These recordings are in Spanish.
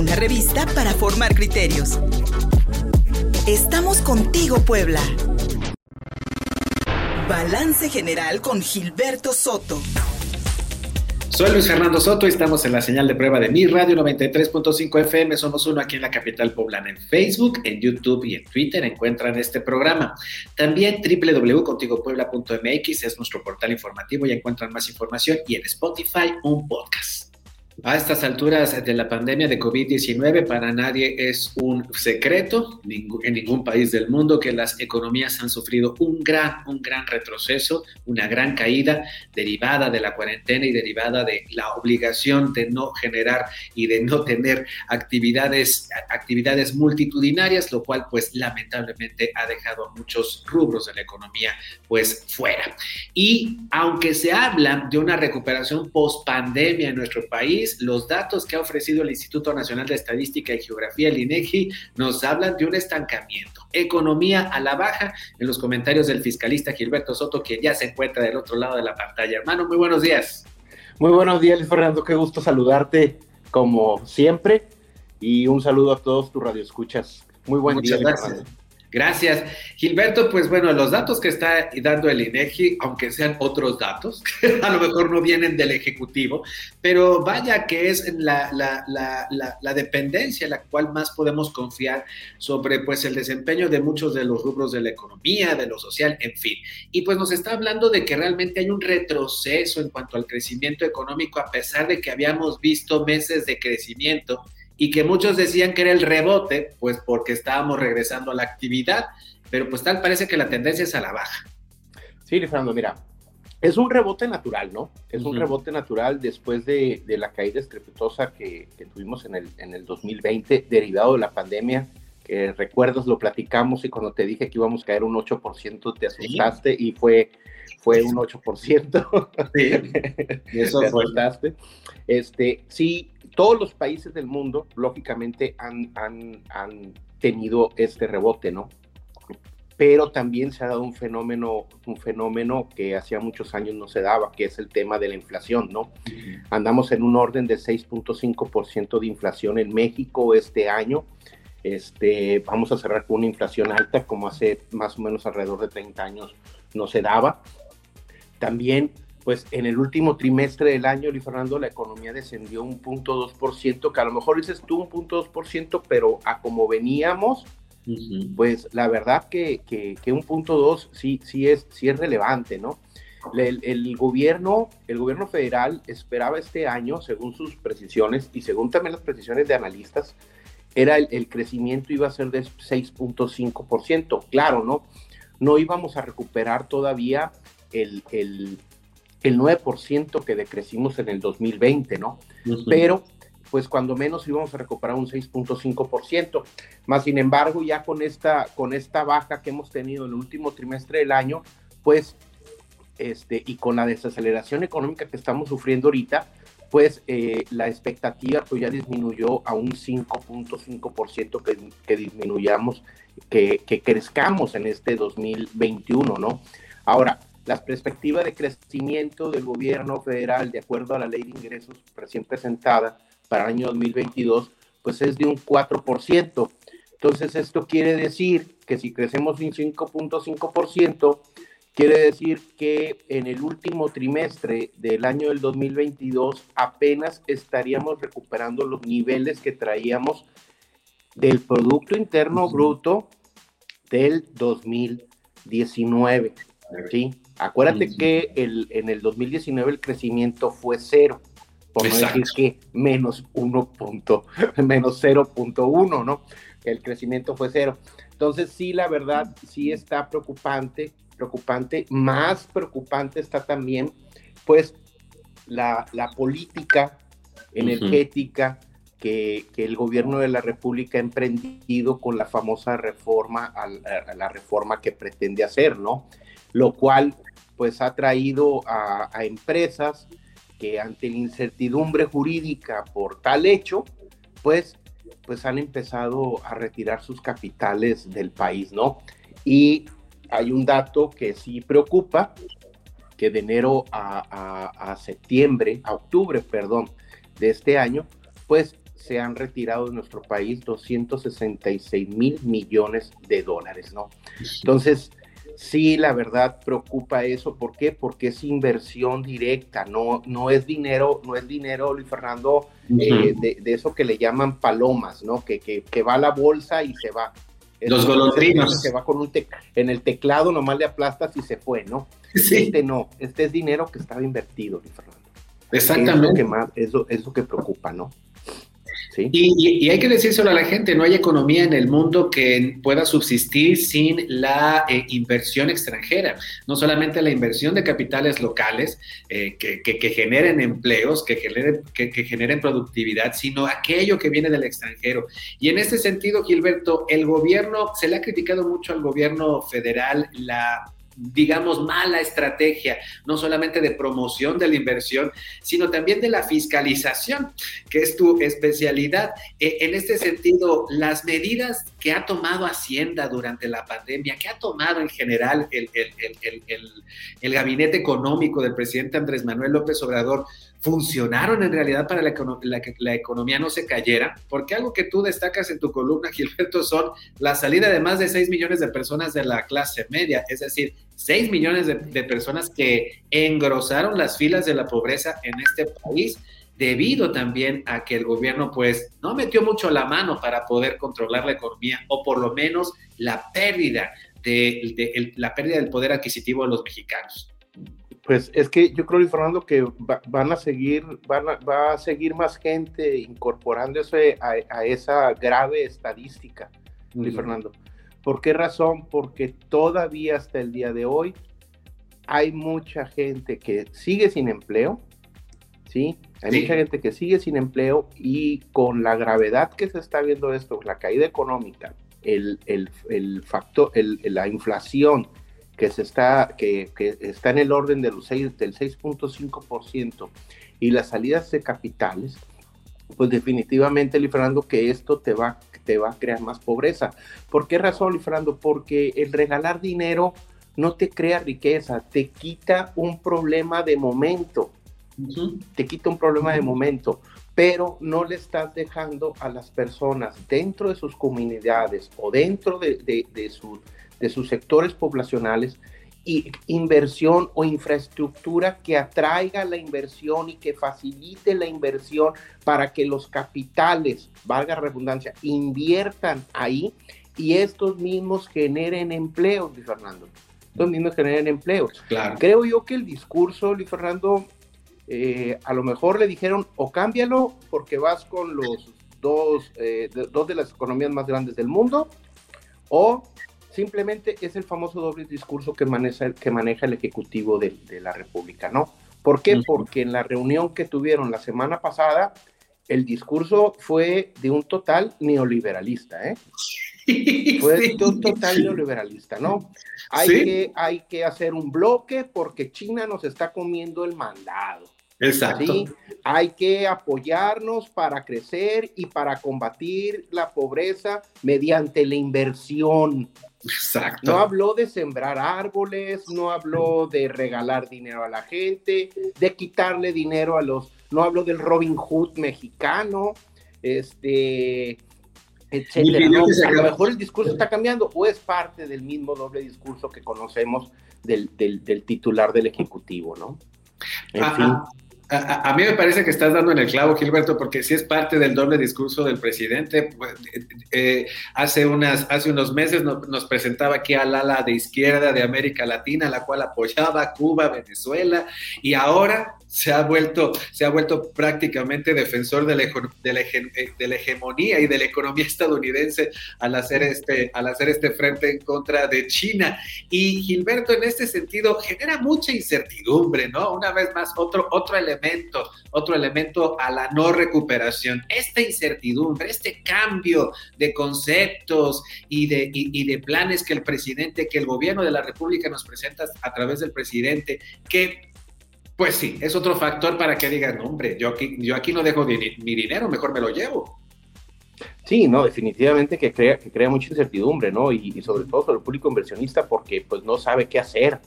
una revista para formar criterios. Estamos contigo, Puebla. Balance General con Gilberto Soto. Soy Luis Fernando Soto y estamos en la señal de prueba de mi radio 93.5 FM. Somos uno aquí en la capital poblana. En Facebook, en YouTube y en Twitter encuentran este programa. También www.contigopuebla.mx es nuestro portal informativo y encuentran más información. Y en Spotify, un podcast. A estas alturas de la pandemia de COVID-19, para nadie es un secreto en ningún país del mundo que las economías han sufrido un gran, un gran retroceso, una gran caída derivada de la cuarentena y derivada de la obligación de no generar y de no tener actividades, actividades multitudinarias, lo cual pues lamentablemente ha dejado a muchos rubros de la economía pues fuera. Y aunque se habla de una recuperación post pandemia en nuestro país, los datos que ha ofrecido el Instituto Nacional de Estadística y Geografía, el INEGI, nos hablan de un estancamiento. Economía a la baja, en los comentarios del fiscalista Gilberto Soto, que ya se encuentra del otro lado de la pantalla. Hermano, muy buenos días. Muy buenos días, Fernando. Qué gusto saludarte como siempre. Y un saludo a todos tus radioescuchas. Muy buen día, gracias. Gracias. Gilberto, pues bueno, los datos que está dando el INEGI, aunque sean otros datos, a lo mejor no vienen del Ejecutivo, pero vaya que es la, la, dependencia la cual más podemos confiar sobre pues el desempeño de muchos de los rubros de la economía, de lo social, en fin. Y pues nos está hablando de que realmente hay un retroceso en cuanto al crecimiento económico, a pesar de que habíamos visto meses de crecimiento y que muchos decían que era el rebote, pues porque estábamos regresando a la actividad, pero pues tal parece que la tendencia es a la baja. Sí, Fernando, mira, es un rebote natural, ¿no? Es un rebote natural después de, la caída estrepitosa que, tuvimos en el, en el 2020, derivado de la pandemia, que recuerdas, lo platicamos y cuando te dije que íbamos a caer un 8%, te asustaste y fue, fue un 8%. Sí, eso te asustaste. Este, sí, todos los países del mundo, lógicamente, han, han, tenido este rebote, ¿no? Pero también se ha dado un fenómeno, un fenómeno que hacía muchos años no se daba, que es el tema de la inflación, ¿no? Andamos en un orden de 6.5% de inflación en México este año. Este, vamos a cerrar con una inflación alta, como hace más o menos alrededor de 30 años no se daba. También pues en el último trimestre del año, Luis Fernando, la economía descendió un punto dos por ciento, que a lo mejor dices tú un punto dos por ciento, pero a como veníamos, pues la verdad que, que, un punto dos sí, sí, es, sí es relevante, ¿no? El, gobierno, el gobierno federal esperaba este año, según sus precisiones y según también las precisiones de analistas, era el, el crecimiento iba a ser de 6.5%. Claro, ¿no? No íbamos a recuperar todavía el, el, el 9% que decrecimos en el 2020, ¿no? Pero, pues cuando menos íbamos a recuperar un 6.5%. Más sin embargo, ya con esta, con esta baja que hemos tenido en el último trimestre del año, pues, este, y con la desaceleración económica que estamos sufriendo ahorita, pues eh, la expectativa pues ya disminuyó a un 5.5% que, que disminuyamos, que, que crezcamos en este 2021, ¿no? Ahora, la perspectiva de crecimiento del gobierno federal, de acuerdo a la ley de ingresos recién presentada para el año 2022, pues es de un 4%. Entonces, esto quiere decir que si crecemos un 5.5%, quiere decir que en el último trimestre del año del 2022 apenas estaríamos recuperando los niveles que traíamos del Producto Interno Bruto del 2019. ¿Sí? Acuérdate que el, en el 2019 el crecimiento fue cero, por no decir que menos 1. menos 0.1, ¿no? El crecimiento fue cero. Entonces sí, la verdad, sí está preocupante, preocupante. Más preocupante está también, pues, la, la política energética que, el gobierno de la República ha emprendido con la famosa reforma, la reforma que pretende hacer, ¿no? Lo cual pues ha traído a, empresas que ante la incertidumbre jurídica por tal hecho, pues, pues han empezado a retirar sus capitales del país, ¿no? Y hay un dato que sí preocupa, que de enero a, a septiembre, a octubre, perdón, de este año, pues se han retirado de nuestro país 266 mil millones de dólares, ¿no? Entonces, sí, la verdad preocupa eso. ¿Por qué? Porque es inversión directa, no, no es dinero, no es dinero, Luis Fernando, eh, de, eso que le llaman palomas, ¿no? Que, que, va a la bolsa y se va. Los golondrinos. Se va con un en el teclado, nomás le aplastas y se fue, ¿no? Este no, este es dinero que estaba invertido, Luis Fernando. Exactamente. Es lo que más, eso es lo que preocupa, ¿no? Y, hay que decírselo a la gente, no hay economía en el mundo que pueda subsistir sin la eh, inversión extranjera, no solamente la inversión de capitales locales eh, que, generen empleos, que generen, que, generen productividad, sino aquello que viene del extranjero. Y en este sentido, Gilberto, el gobierno, se le ha criticado mucho al gobierno federal la digamos, mala estrategia, no solamente de promoción de la inversión, sino también de la fiscalización, que es tu especialidad. E, en este sentido, las medidas que ha tomado Hacienda durante la pandemia, que ha tomado en general el, el gabinete económico del presidente Andrés Manuel López Obrador, funcionaron en realidad para que la economía no se cayera, porque algo que tú destacas en tu columna, Gilberto, son la salida de más de 6 millones de personas de la clase media, es decir, 6 millones de, de personas que engrosaron las filas de la pobreza en este país debido también a que el gobierno pues no metió mucho la mano para poder controlar la economía o por lo menos la pérdida de, la pérdida del poder adquisitivo de los mexicanos. Pues es que yo creo, Fernando, que van a seguir, van va a seguir más gente incorporándose a, esa grave estadística, Luis Fernando. ¿Por qué razón? Porque todavía hasta el día de hoy hay mucha gente que sigue sin empleo, ¿sí? Hay mucha gente que sigue sin empleo y con la gravedad que se está viendo esto, la caída económica, el, el, el factor, la inflación, que, se está, que, está en el orden de los 6, del 6.5% y las salidas de capitales, pues definitivamente, Fernando, que esto te va, te va a crear más pobreza. ¿Por qué razón, Fernando? Porque el regalar dinero no te crea riqueza, te quita un problema de momento. Te quita un problema de momento, pero no le estás dejando a las personas dentro de sus comunidades o dentro de, de, de, su, de sus sectores poblacionales y inversión o infraestructura que atraiga la inversión y que facilite la inversión para que los capitales, valga redundancia, inviertan ahí y estos mismos generen empleos, Luis Fernando. Estos mismos generen empleos. Claro. Creo yo que el discurso, Luis Fernando, eh, a lo mejor le dijeron o cámbialo porque vas con los dos, eh, dos de las economías más grandes del mundo o Simplemente es el famoso doble discurso que maneja, que maneja el Ejecutivo de, la República, ¿no? ¿Por qué? Porque en la reunión que tuvieron la semana pasada, el discurso fue de un total neoliberalista, ¿eh? fue de un total neoliberalista, ¿no? Hay, que, hay que hacer un bloque porque China nos está comiendo el mandado. Exacto. Hay que apoyarnos para crecer y para combatir la pobreza mediante la inversión. Exacto. No habló de sembrar árboles, no habló de regalar dinero a la gente, de quitarle dinero a los, no habló del Robin Hood mexicano, este, etcétera. A lo mejor el discurso está cambiando o es parte del mismo doble discurso que conocemos del, del, titular del Ejecutivo, ¿no? En fin. A, mí me parece que estás dando en el clavo, Gilberto, porque si es parte del doble discurso del presidente. Pues, eh, eh, hace, unas, hace unos meses nos, presentaba aquí al ala de izquierda de América Latina, la cual apoyaba Cuba, Venezuela, y ahora se ha vuelto, se ha vuelto prácticamente defensor de la, eh, de, la, hegemonía y de la economía estadounidense al hacer, este, al hacer este frente en contra de China. Y Gilberto, en este sentido, genera mucha incertidumbre, ¿no? Una vez más, otro, otro elemento, otro elemento a la no recuperación. Esta incertidumbre, este cambio de conceptos y de, y de planes que el presidente, que el gobierno de la República nos presenta a través del presidente, que pues sí, es otro factor para que digan, hombre, yo aquí, yo aquí no dejo mi, dinero, mejor me lo llevo. Sí, no, definitivamente que crea, que crea mucha incertidumbre, ¿no? Y, sobre todo sobre el público inversionista porque pues no sabe qué hacer,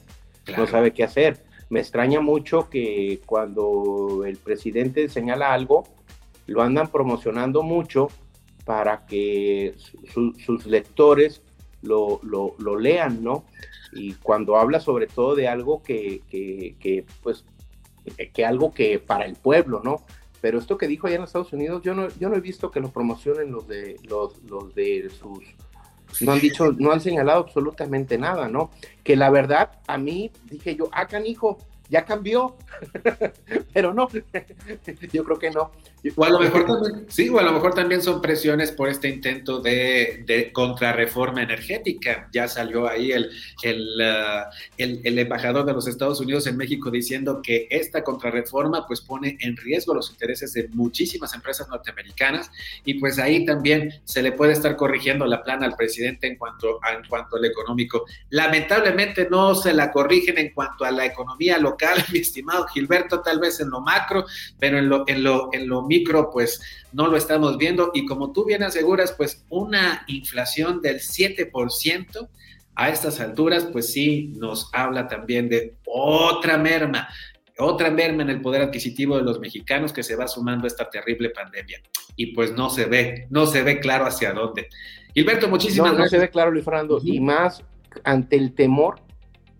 no sabe qué hacer. Me extraña mucho que cuando el presidente señala algo, lo andan promocionando mucho para que sus lectores lo, lo, lean, ¿no? Y cuando habla sobre todo de algo que, que, pues, que algo que para el pueblo, ¿no? Pero esto que dijo allá en Estados Unidos, yo no, yo no he visto que lo promocionen los de, los de sus no han dicho, no han señalado absolutamente nada, ¿no? Que la verdad, a mí dije yo, ah, canijo, ya cambió, pero no, yo creo que no. O a lo mejor también, sí, o a lo mejor también son presiones por este intento de, de contrarreforma energética. Ya salió ahí el, uh, el, el, embajador de los Estados Unidos en México diciendo que esta contrarreforma pues pone en riesgo los intereses de muchísimas empresas norteamericanas y pues ahí también se le puede estar corrigiendo la plana al presidente en cuanto, a, en cuanto al económico. Lamentablemente no se la corrigen en cuanto a la economía local, mi estimado Gilberto, tal vez en lo macro, pero en lo, en lo, en lo micro, pues no lo estamos viendo. Y como tú bien aseguras, pues una inflación del 7% a estas alturas, pues sí nos habla también de otra merma, otra merma en el poder adquisitivo de los mexicanos que se va sumando a esta terrible pandemia. Y pues no se ve, no se ve claro hacia dónde. Gilberto, muchísimas gracias. No se ve claro, Luis Fernando, y más ante el temor,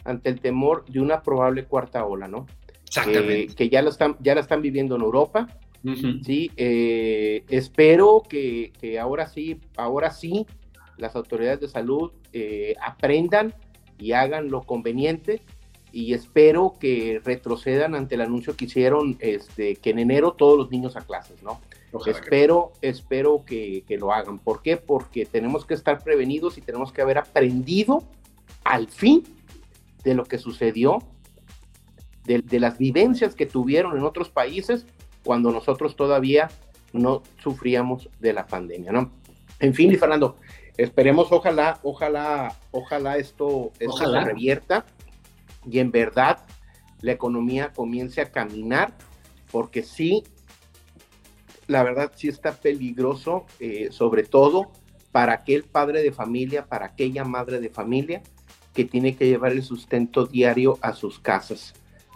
ante el temor de una probable cuarta ola, ¿no? Exactamente. que ya, lo están, ya la están viviendo en Europa, Sí, eh, espero que, ahora sí, ahora sí, las autoridades de salud eh, aprendan y hagan lo conveniente y espero que retrocedan ante el anuncio que hicieron este, que en enero todos los niños a clases, ¿no? espero, que... espero que, lo hagan. ¿Por qué? Porque tenemos que estar prevenidos y tenemos que haber aprendido al fin de lo que sucedió, de, de las vivencias que tuvieron en otros países cuando nosotros todavía no sufríamos de la pandemia, ¿no? En fin, y Fernando, esperemos, ojalá, ojalá, ojalá esto, se revierta y en verdad la economía comience a caminar, porque sí, la verdad sí está peligroso, eh, sobre todo para aquel padre de familia, para aquella madre de familia que tiene que llevar el sustento diario a sus casas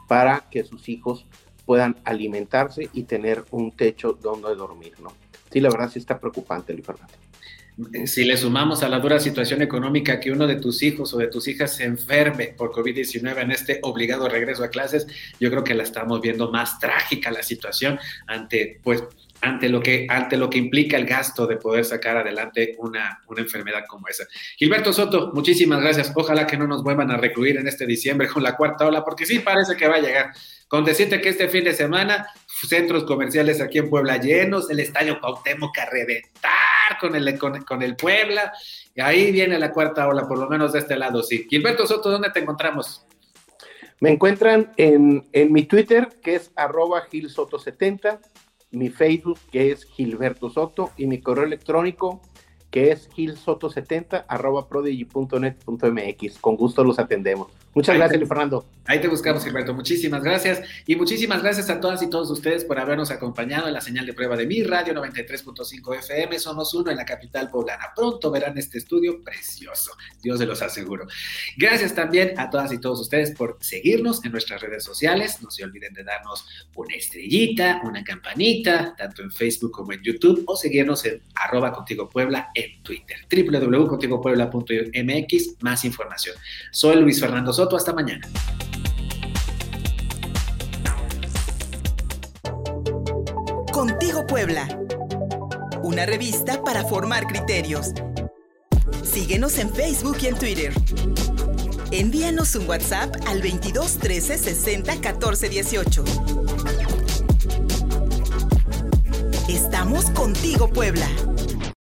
para que sus hijos puedan alimentarse y tener un techo donde dormir, ¿no? Sí, la verdad sí está preocupante, Luis Fernando. Eh, si le sumamos a la dura situación económica que uno de tus hijos o de tus hijas se enferme por COVID-19 en este obligado regreso a clases, yo creo que la estamos viendo más trágica la situación ante, pues, ante lo que, ante lo que implica el gasto de poder sacar adelante una, una enfermedad como esa. Gilberto Soto, muchísimas gracias. Ojalá que no nos vuelvan a recluir en este diciembre con la cuarta ola, porque sí parece que va a llegar. Con decirte que este fin de semana, centros comerciales aquí en Puebla llenos, el estadio Cuauhtémoc a reventar con el, con, el Puebla, y ahí viene la cuarta ola, por lo menos de este lado, sí. Gilberto Soto, ¿dónde te encontramos? Me encuentran en, en mi Twitter, que es arroba gilsoto70, mi Facebook, que es Gilberto Soto, y mi correo electrónico, que es gilsoto70 arroba prodigy.net.mx. Con gusto los atendemos. Muchas gracias, Fernando. Ahí te buscamos, Gilberto. Muchísimas gracias. Y muchísimas gracias a todas y todos ustedes por habernos acompañado en la señal de prueba de mi radio 93.5 FM. Somos uno en la capital poblana. Pronto verán este estudio precioso. Dios se los aseguro. Gracias también a todas y todos ustedes por seguirnos en nuestras redes sociales. No se olviden de darnos una estrellita, una campanita, tanto en Facebook como en YouTube, o seguirnos en arroba contigo Puebla Twitter. www.contigopuebla.mx. Más información. Soy Luis Fernando Soto hasta mañana. Contigo Puebla. Una revista para formar criterios. Síguenos en Facebook y en Twitter. Envíanos un WhatsApp al 22 13 60 14 18. Estamos contigo, Puebla.